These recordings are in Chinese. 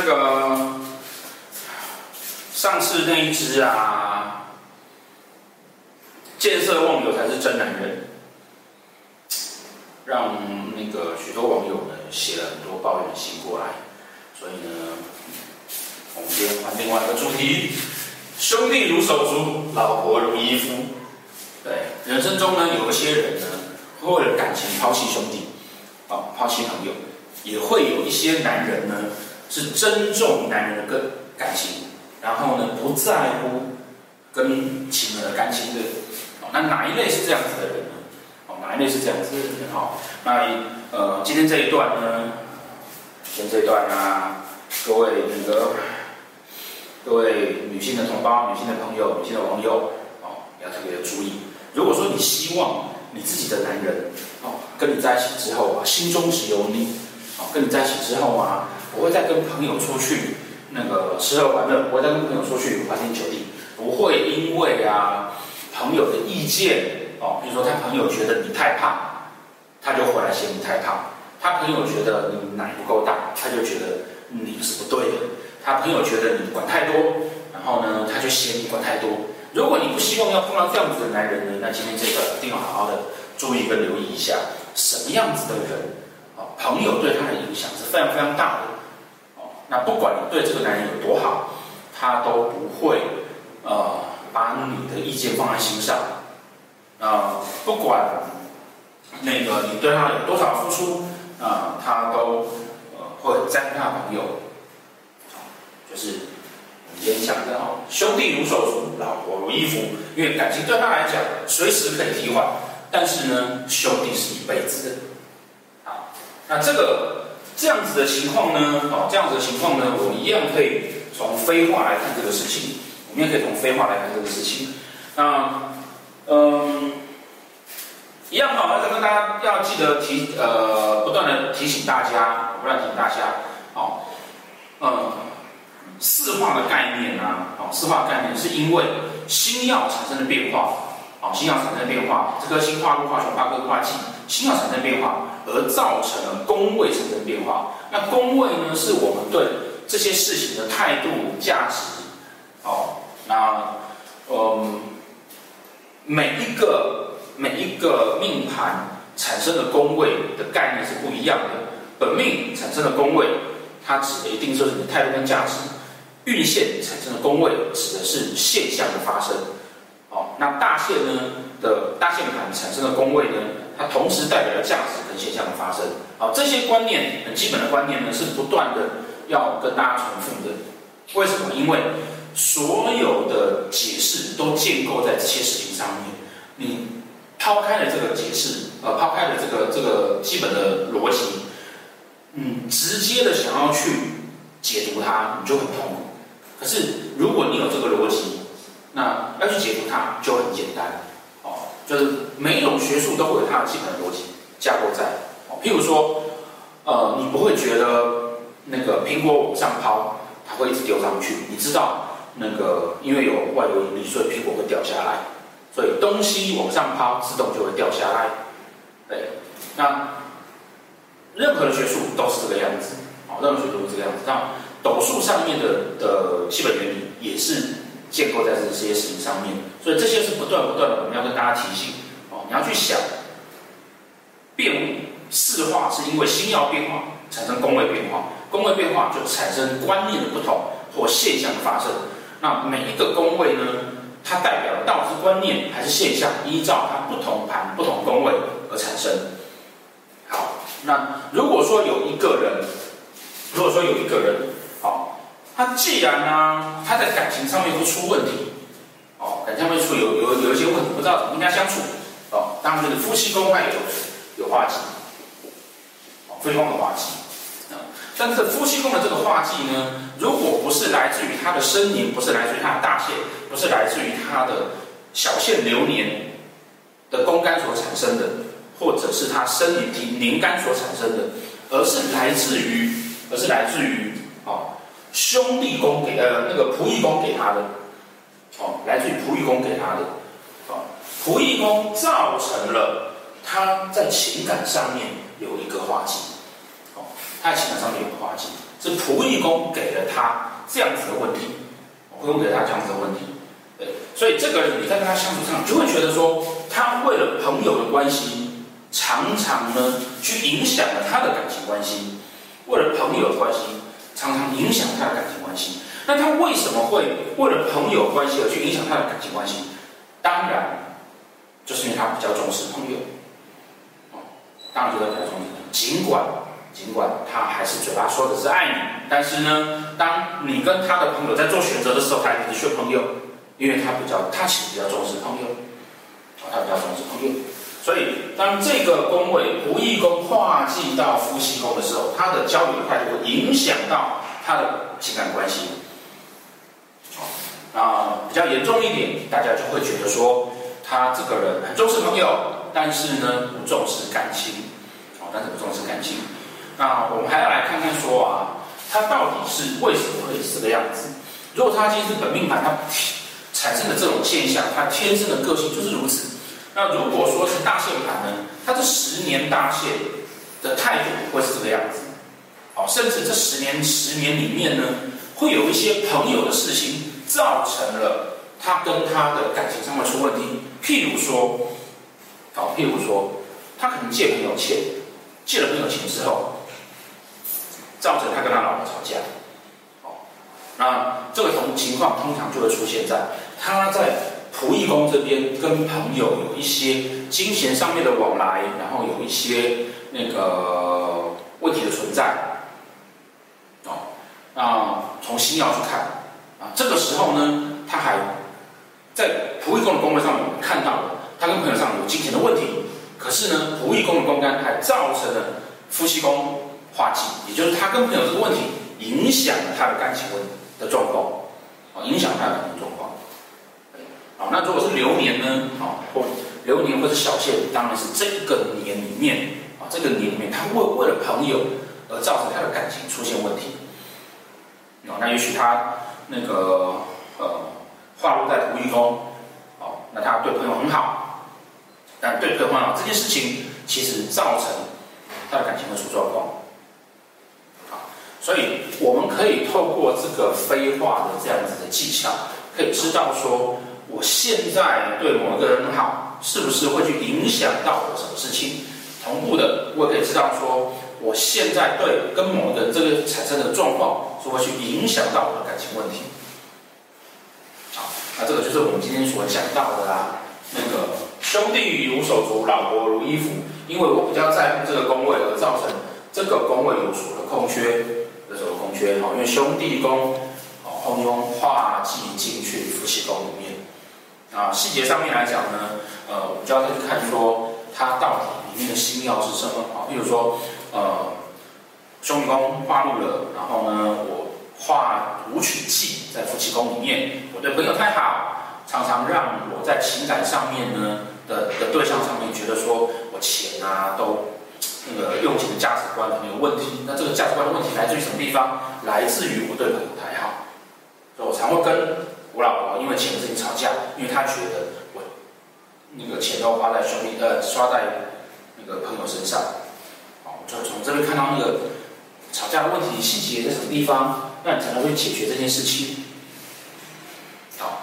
那个上次那一只啊，见色忘友才是真男人，让那个许多网友呢写了很多抱怨信过来，所以呢，我们今天换另外一个主题：兄弟如手足，老婆如衣服。对，人生中呢，有一些人呢，为了感情抛弃兄弟，啊、哦，抛弃朋友，也会有一些男人呢。是尊重男人的个感情。然后呢，不在乎跟情人的感情的，那哪一类是这样子的人呢？哦，哪一类是这样子的人？哈，那呃，今天这一段呢，今天这一段啊，各位那个各位女性的同胞、女性的朋友、女性的网友，哦，要特别的注意。如果说你希望你自己的男人，哦，跟你在一起之后啊，心中只有你，哦，跟你在一起之后啊，不会再跟朋友出去。那个吃喝玩乐，不会再跟朋友出去花天酒地，不会因为啊朋友的意见哦，比如说他朋友觉得你太胖，他就回来嫌你太胖；他朋友觉得你奶不够大，他就觉得你是不对的；他朋友觉得你管太多，然后呢他就嫌你管太多。如果你不希望要碰到这样子的男人呢，那今天这个一定要好好的注意跟留意一下，什么样子的人啊，朋友对他的影响是非常非常大的。那不管你对这个男人有多好，他都不会呃把你的意见放在心上。啊、不管那个你对他有多少付出，啊、他都呃会在乎他朋友。就是我们今天讲的哦，兄弟如手足，老婆如衣服。因为感情对他来讲随时可以替换，但是呢，兄弟是一辈子的。好，那这个。这样子的情况呢，哦，这样子的情况呢，我们一样可以从非话来看这个事情。我们也可以从非话来看这个事情。那，嗯，一样哈，要跟大家要记得提，呃，不断的提醒大家，不断提醒大家，哦，嗯，四化的概念呢啊，哦，四化概念是因为星曜产生的变化，哦，星曜产生的变化，这个星化禄化学化科化忌，星曜产生变化。而造成了宫位产生变化。那宫位呢，是我们对这些事情的态度、价值。哦，那嗯，每一个每一个命盘产生的宫位的概念是不一样的。本命产生的宫位，它指的一定就是你的态度跟价值；运线产生的宫位，指的是现象的发生。哦，那大限呢的大限盘产生的宫位呢，它同时代表了价值跟现象的发生。好，这些观念很基本的观念呢，是不断的要跟大家重复的。为什么？因为所有的解释都建构在这些事情上面。你抛开了这个解释，呃，抛开了这个这个基本的逻辑，嗯，直接的想要去解读它，你就很痛苦。可是如果你有这个逻辑，那要去解读它就很简。就是每一种学术都会有它的基本的逻辑架构在，譬如说，呃，你不会觉得那个苹果往上抛，它会一直丢上去。你知道那个因为有外流引力，所以苹果会掉下来，所以东西往上抛，自动就会掉下来。对，那任何的学术都是这个样子，啊，任何学术都是这个样子。那斗数上面的的基本原理也是。建构在这些事情上面，所以这些是不断不断的，我们要跟大家提醒哦。你要去想，变四化是因为星曜变化产生宫位变化，宫位变化就产生观念的不同或现象的发生。那每一个宫位呢，它代表的到底是观念还是现象，依照它不同盘不同宫位而产生。好，那如果说有一个人，如果说有一个人，他既然呢、他在感情上面会出问题，哦，感情上面出有有有一些问题，不知道怎么跟他相处，哦，当然这个夫妻宫还有有化忌，哦，夫妻宫的化忌，啊，但是夫妻宫的这个化忌呢，如果不是来自于他的生年，不是来自于他的大限，不是来自于他的小限流年的宫干所产生的，或者是他生年体年干所产生的，而是来自于，而是来自于，兄弟宫给呃那个仆役宫给他的，哦，来自于仆役宫给他的，哦，仆役宫造成了他在情感上面有一个化忌，哦，他在情感上面有个化忌，是仆役宫给了他这样子的问题，哦，会问给他这样子的问题。对，所以这个人你在跟他相处上，就会觉得说，他为了朋友的关系，常常呢去影响了他的感情关系。为了朋友的关系，常常影响他的感情关系。那他为什么会为了朋友关系而去影响他的感情关系？当然，就是因为他比较重视朋友。哦，当然觉得比较重视。尽管尽管他还是嘴巴说的是爱你，但是呢，当你跟他的朋友在做选择的时候，他还是选朋友，因为他比较他其实比较重视朋友。哦，他比较重视朋友。所以，当这个宫位仆役宫化忌到夫妻宫的时候，他的交友态度会影响到他的情感关系。啊、呃，比较严重一点，大家就会觉得说，他这个人很重视朋友，但是呢不重视感情。哦，但是不重视感情。那我们还要来看看说啊，他到底是为什么会这个样子？如果他今天是本命盘，他产生的这种现象，他天生的个性就是如此。那如果说是大限盘呢？他这十年大限的态度会是这个样子，好，甚至这十年十年里面呢，会有一些朋友的事情造成了他跟他的感情上面出问题。譬如说，好，譬如说，他可能借朋友钱，借了朋友钱之后，造成他跟他老婆吵架，好，那这个同情况通常就会出现在他在。仆役宫这边跟朋友有一些金钱上面的往来，然后有一些那个问题的存在，哦，那从星曜去看啊，这个时候呢，他还在仆役宫的宫位上面看到了他跟朋友上有金钱的问题，可是呢，仆役宫的宫干还造成了夫妻宫化忌，也就是他跟朋友这个问题影响了他的感情问的状况，啊，影响他的感情状况。好，那如果是流年呢？好，或流年或者小限，当然是这个年里面啊，这个年里面，他为为了朋友而造成他的感情出现问题。哦，那也许他那个呃化禄在仆役宫，哦，那他对朋友很好，但对朋友很好这件事情，其实造成他的感情会出状况。好，所以我们可以透过这个飞化的这样子的技巧，可以知道说。我现在对某一个人好，是不是会去影响到我什么事情？同步的，我也可以知道说，我现在对跟某人这个产生的状况，是会去影响到我的感情问题。好，那这个就是我们今天所讲到的啦。那个兄弟如手足，老婆如衣服，因为我比较在乎这个宫位，而造成这个宫位有所的空缺，有所的空缺。好，因为兄弟宫，哦，后面用化忌进去夫妻宫。啊，细节上面来讲呢，呃，我们就要再去看说它到底里面的星曜是什么啊？比如说，呃，兄弟宫化禄了，然后呢，我化武曲忌在夫妻宫里面，我对朋友太好，常常让我在情感上面呢的的对象上面觉得说我钱啊都那个用钱的价值观可能有问题。那这个价值观的问题来自于什么地方？来自于我对朋友太好，所以我常会跟。我老婆因为钱的事情吵架，因为她觉得我那个钱都花在兄弟呃，花在那个朋友身上，哦，就从这边看到那个吵架的问题细节在什么地方，那你才能会解决这件事情。好，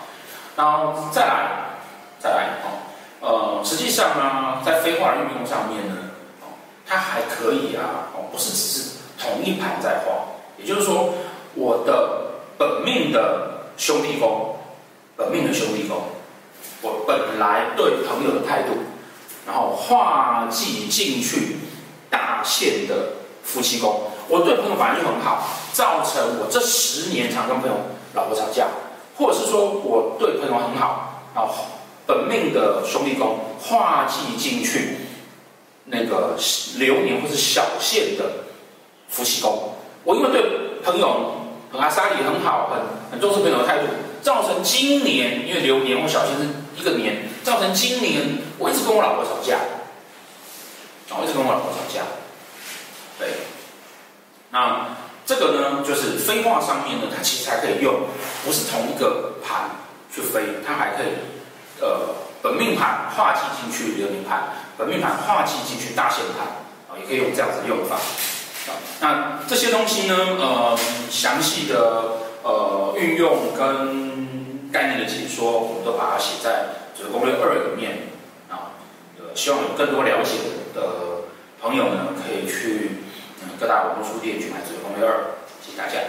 然后再来再来哦，呃，实际上呢，在飞化运用上面呢，哦，它还可以啊，哦，不是只是同一盘在画，也就是说，我的本命的。兄弟宫，本命的兄弟宫，我本来对朋友的态度，然后化忌进去大限的夫妻宫，我对朋友反应就很好，造成我这十年常跟朋友老婆吵架，或者是说我对朋友很好，然后本命的兄弟宫化忌进去那个流年或是小限的夫妻宫，我因为对朋友。阿莎里很好，很很重视朋友的态度，造成今年因为流年我小限是一个年，造成今年我一直跟我老婆吵架，我一直跟我老婆吵架，对，那这个呢就是飞化上面呢，它其实还可以用，不是同一个盘去飞，它还可以，呃，本命盘化忌进去流年盘，本命盘化忌进去大限盘，啊，也可以用这样子用法。那这些东西呢，呃，详细的呃运用跟概念的解说，我们都把它写在这个攻略二里面啊。希望有更多了解的朋友呢，可以去各大网络书店去买这个攻略二。谢谢大家。